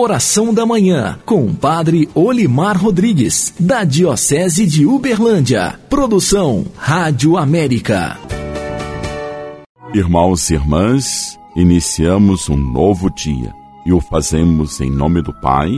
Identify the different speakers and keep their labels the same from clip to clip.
Speaker 1: Oração da Manhã, com o Padre Olimar Rodrigues, da Diocese de Uberlândia. Produção Rádio América.
Speaker 2: Irmãos e irmãs, iniciamos um novo dia e o fazemos em nome do Pai,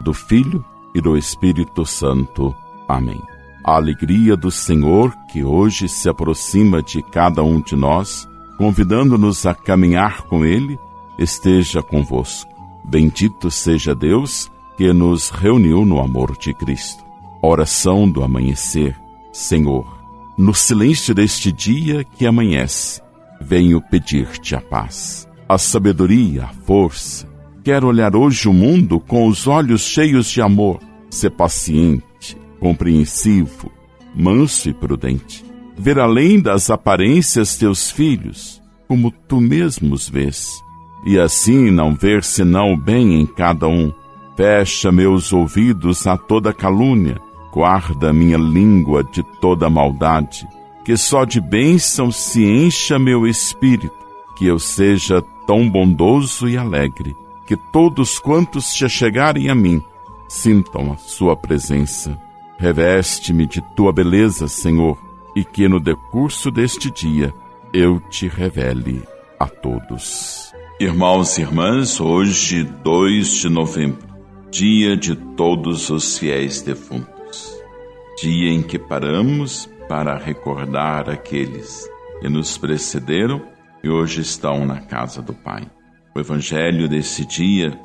Speaker 2: do Filho e do Espírito Santo. Amém. A alegria do Senhor que hoje se aproxima de cada um de nós, convidando-nos a caminhar com Ele, esteja convosco. Bendito seja Deus que nos reuniu no amor de Cristo. Oração do amanhecer. Senhor, no silêncio deste dia que amanhece, venho pedir-te a paz, a sabedoria, a força. Quero olhar hoje o mundo com os olhos cheios de amor, ser paciente, compreensivo, manso e prudente. Ver além das aparências teus filhos, como tu mesmo os vês e assim não ver senão o bem em cada um. Fecha meus ouvidos a toda calúnia, guarda minha língua de toda maldade, que só de bênção se encha meu espírito, que eu seja tão bondoso e alegre, que todos quantos se chegarem a mim sintam a sua presença. Reveste-me de tua beleza, Senhor, e que no decurso deste dia eu te revele a todos. Irmãos e irmãs, hoje, 2 de novembro, dia de todos os fiéis defuntos, dia em que paramos para recordar aqueles que nos precederam e hoje estão na casa do Pai. O Evangelho desse dia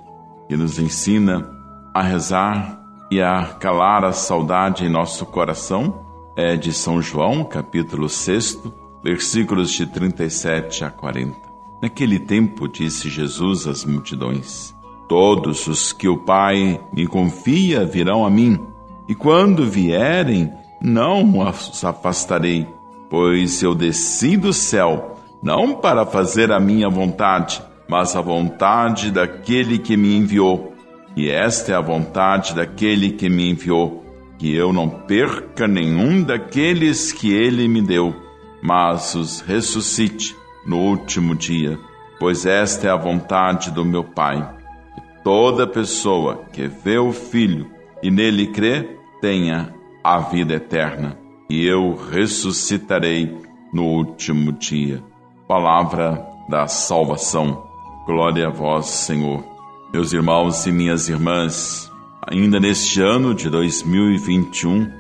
Speaker 2: que nos ensina a rezar e a calar a saudade em nosso coração é de São João, capítulo 6, versículos de 37 a 40. Naquele tempo, disse Jesus às multidões: Todos os que o Pai me confia virão a mim, e quando vierem, não os afastarei, pois eu desci do céu, não para fazer a minha vontade, mas a vontade daquele que me enviou. E esta é a vontade daquele que me enviou, que eu não perca nenhum daqueles que ele me deu, mas os ressuscite no último dia, pois esta é a vontade do meu Pai, que toda pessoa que vê o Filho e nele crê tenha a vida eterna, e eu ressuscitarei no último dia. Palavra da salvação. Glória a vós, Senhor. Meus irmãos e minhas irmãs, ainda neste ano de 2021,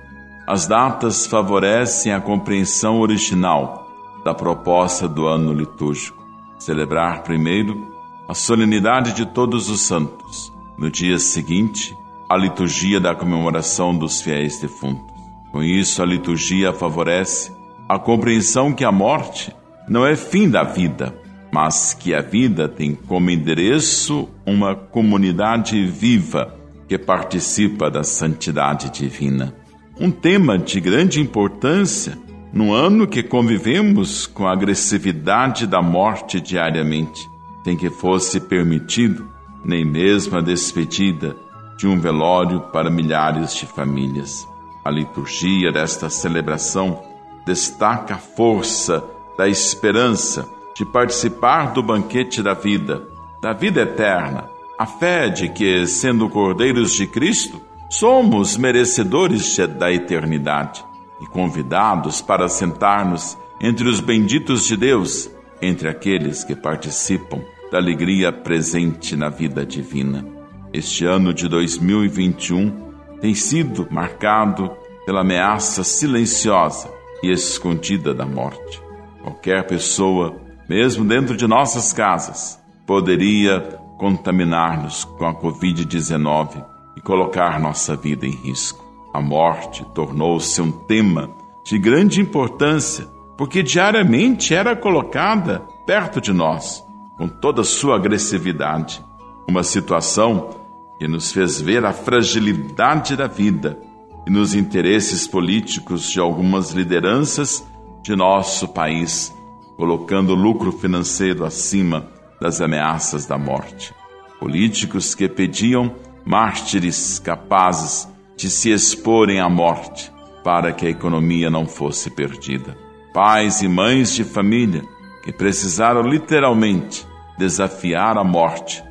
Speaker 2: as datas favorecem a compreensão original da proposta do ano litúrgico. Celebrar primeiro a solenidade de Todos os Santos, no dia seguinte, a liturgia da comemoração dos fiéis defuntos. Com isso, a liturgia favorece a compreensão que a morte não é fim da vida, mas que a vida tem como endereço uma comunidade viva que participa da santidade divina. Um tema de grande importância num ano que convivemos com a agressividade da morte diariamente, sem que fosse permitido nem mesmo a despedida de um velório para milhares de famílias. A liturgia desta celebração destaca a força da esperança de participar do banquete da vida, da vida eterna, a fé de que, sendo cordeiros de Cristo, somos merecedores da eternidade e convidados para sentar-nos entre os benditos de Deus, entre aqueles que participam da alegria presente na vida divina. Este ano de 2021 tem sido marcado pela ameaça silenciosa e escondida da morte. Qualquer pessoa, mesmo dentro de nossas casas, poderia contaminar-nos com a Covid-19 e colocar nossa vida em risco. A morte tornou-se um tema de grande importância, porque diariamente era colocada perto de nós, com toda sua agressividade. Uma situação que nos fez ver a fragilidade da vida e nos interesses políticos de algumas lideranças de nosso país, colocando o lucro financeiro acima das ameaças da morte. Políticos que pediam mártires capazes de se exporem à morte para que a economia não fosse perdida. Pais e mães de família que precisaram literalmente desafiar a morte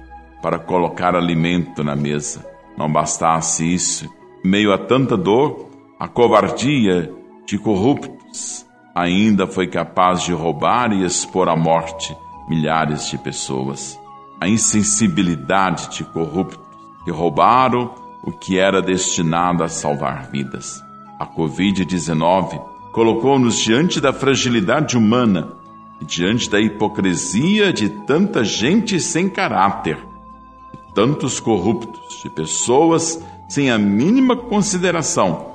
Speaker 2: para colocar alimento na mesa. Não bastasse isso, meio a tanta dor, a covardia de corruptos ainda foi capaz de roubar e expor à morte milhares de pessoas. A insensibilidade de corruptos que roubaram o que era destinado a salvar vidas. A Covid-19 colocou-nos diante da fragilidade humana e diante da hipocrisia de tanta gente sem caráter, de tantos corruptos, de pessoas sem a mínima consideração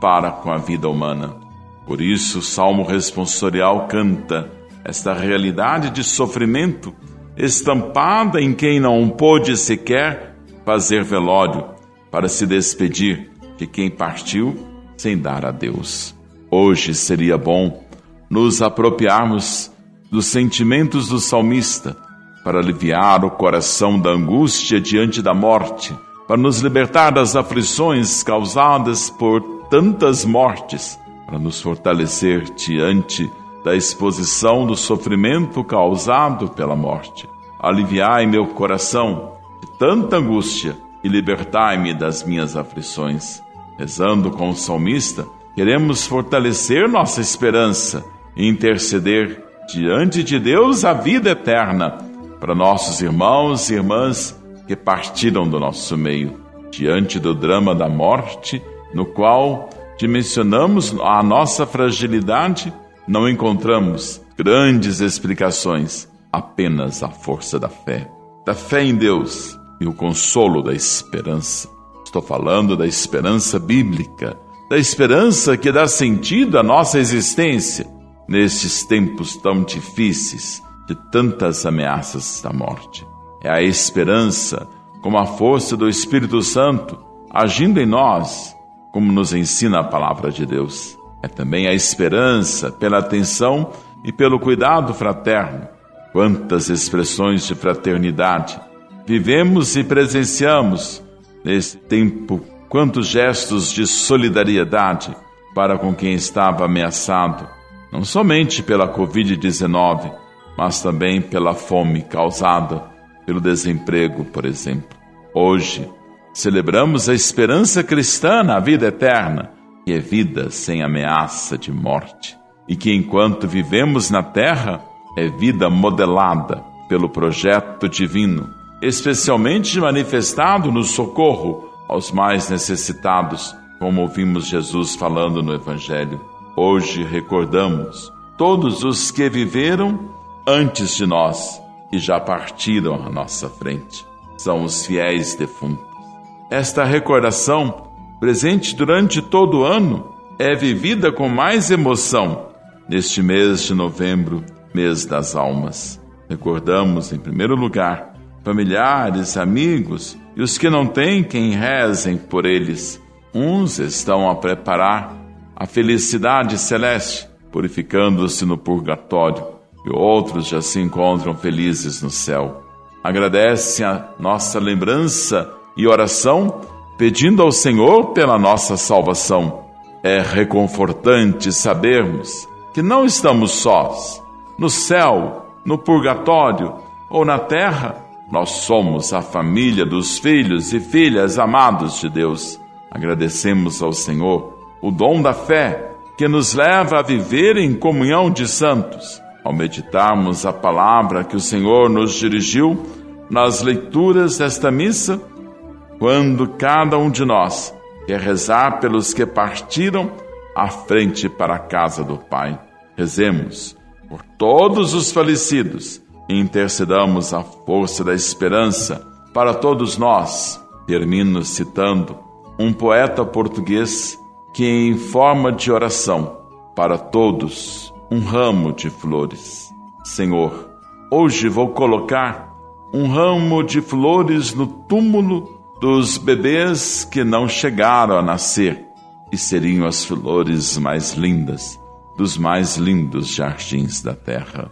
Speaker 2: para com a vida humana. Por isso, o Salmo responsorial canta esta realidade de sofrimento estampada em quem não pôde sequer fazer velório para se despedir de quem partiu sem dar a Deus. Hoje seria bom nos apropriarmos dos sentimentos do salmista para aliviar o coração da angústia diante da morte, para nos libertar das aflições causadas por tantas mortes, para nos fortalecer diante da exposição do sofrimento causado pela morte. Aliviai meu coração de tanta angústia e libertai-me das minhas aflições. Rezando com o salmista, queremos fortalecer nossa esperança e interceder diante de Deus a vida eterna para nossos irmãos e irmãs que partiram do nosso meio, diante do drama da morte, no qual dimensionamos a nossa fragilidade, não encontramos grandes explicações, apenas a força da fé, da fé em Deus e o consolo da esperança. Estou falando da esperança bíblica, da esperança que dá sentido à nossa existência nestes tempos tão difíceis de tantas ameaças da morte. É a esperança como a força do Espírito Santo agindo em nós, como nos ensina a palavra de Deus. É também a esperança pela atenção e pelo cuidado fraterno. Quantas expressões de fraternidade vivemos e presenciamos nesse tempo quantos gestos de solidariedade para com quem estava ameaçado, não somente pela Covid-19, mas também pela fome causada pelo desemprego, por exemplo. Hoje, celebramos a esperança cristã na vida eterna, que é vida sem ameaça de morte, e que enquanto vivemos na terra, é vida modelada pelo projeto divino especialmente manifestado no socorro aos mais necessitados, como ouvimos Jesus falando no Evangelho. Hoje recordamos todos os que viveram antes de nós e já partiram à nossa frente. São os fiéis defuntos. Esta recordação, presente durante todo o ano, é vivida com mais emoção neste mês de novembro, mês das almas. Recordamos, em primeiro lugar, familiares, amigos e os que não têm quem rezem por eles. Uns estão a preparar a felicidade celeste, purificando-se no purgatório, e outros já se encontram felizes no céu. Agradece a nossa lembrança e oração, pedindo ao Senhor pela nossa salvação. É reconfortante sabermos que não estamos sós. No céu, no purgatório ou na terra, nós somos a família dos filhos e filhas amados de Deus. Agradecemos ao Senhor o dom da fé que nos leva a viver em comunhão de santos. Ao meditarmos a palavra que o Senhor nos dirigiu nas leituras desta missa, quando cada um de nós quer rezar pelos que partiram à frente para a casa do Pai. Rezemos por todos os falecidos intercedamos a força da esperança para todos nós. Termino citando um poeta português que, em forma de oração, para todos, um ramo de flores. Senhor, hoje vou colocar um ramo de flores no túmulo dos bebês que não chegaram a nascer e seriam as flores mais lindas dos mais lindos jardins da terra.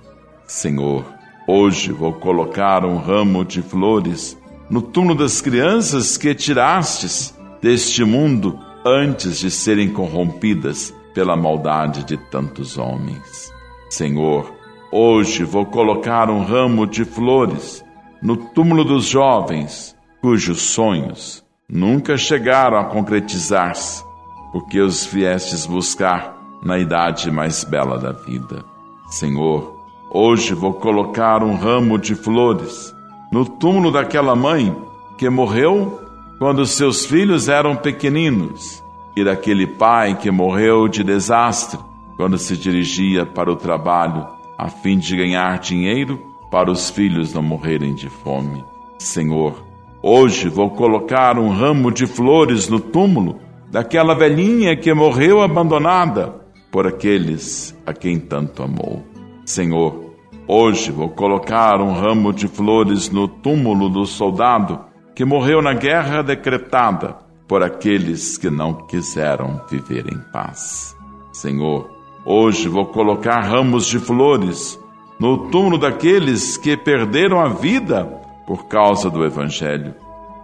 Speaker 2: Senhor, Hoje vou colocar um ramo de flores no túmulo das crianças que tirastes deste mundo antes de serem corrompidas pela maldade de tantos homens. Senhor, hoje vou colocar um ramo de flores no túmulo dos jovens, cujos sonhos nunca chegaram a concretizar-se, porque os viestes buscar na idade mais bela da vida. Senhor, hoje vou colocar um ramo de flores no túmulo daquela mãe que morreu quando seus filhos eram pequeninos e daquele pai que morreu de desastre quando se dirigia para o trabalho a fim de ganhar dinheiro para os filhos não morrerem de fome. Senhor, hoje vou colocar um ramo de flores no túmulo daquela velhinha que morreu abandonada por aqueles a quem tanto amou. Senhor, hoje vou colocar um ramo de flores no túmulo do soldado que morreu na guerra decretada por aqueles que não quiseram viver em paz. Senhor, hoje vou colocar ramos de flores no túmulo daqueles que perderam a vida por causa do Evangelho.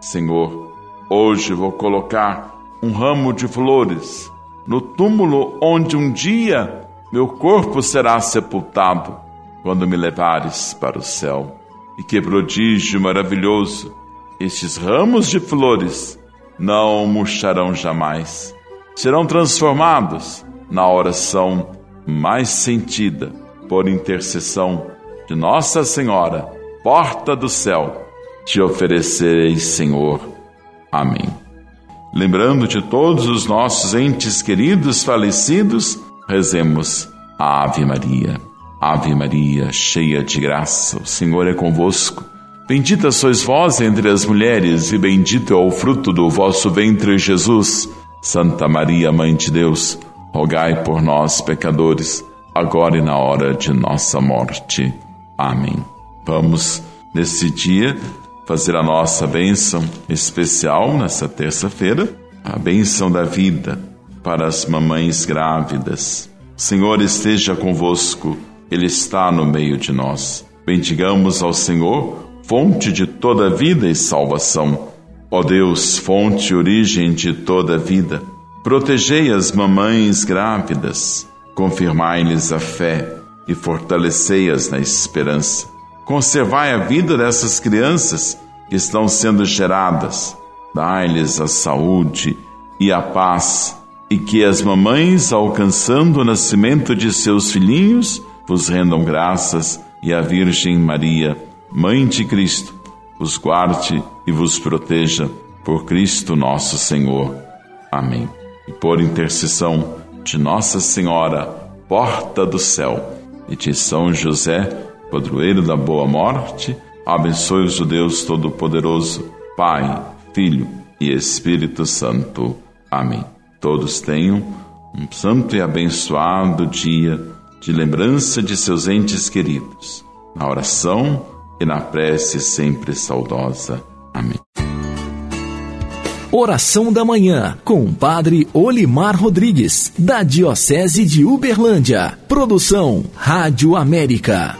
Speaker 2: Senhor, hoje vou colocar um ramo de flores no túmulo onde um dia meu corpo será sepultado quando me levares para o céu. E que prodígio maravilhoso! Estes ramos de flores não murcharão jamais. Serão transformados na oração mais sentida por intercessão de Nossa Senhora, porta do céu, te oferecerei, Senhor. Amém. Lembrando de todos os nossos entes queridos falecidos, rezemos a Ave Maria. Ave Maria, cheia de graça, o Senhor é convosco. Bendita sois vós entre as mulheres, e bendito é o fruto do vosso ventre, Jesus. Santa Maria, Mãe de Deus, rogai por nós, pecadores agora e na hora de nossa morte. Amém. Vamos, nesse dia, fazer a nossa bênção especial nessa terça-feira, a bênção da vida para as mamães grávidas. O Senhor esteja convosco, Ele está no meio de nós. Bendigamos ao Senhor, fonte de toda vida e salvação. Ó Deus, fonte e origem de toda vida, protegei as mamães grávidas confirmai-lhes a fé e fortalecei-as na esperança. Conservai a vida dessas crianças que estão sendo geradas, dai-lhes a saúde e a paz, e que as mamães, alcançando o nascimento de seus filhinhos, vos rendam graças, e a Virgem Maria, Mãe de Cristo, vos guarde e vos proteja, por Cristo nosso Senhor. Amém. E por intercessão de Nossa Senhora, porta do céu, e de São José, padroeiro da boa morte, abençoe-os o Deus Todo-Poderoso, Pai, Filho e Espírito Santo. Amém. Todos tenham um santo e abençoado dia de lembrança de seus entes queridos, na oração e na prece sempre saudosa. Amém.
Speaker 1: Oração da Manhã, com o Padre Olimar Rodrigues, da Diocese de Uberlândia. Produção Rádio América.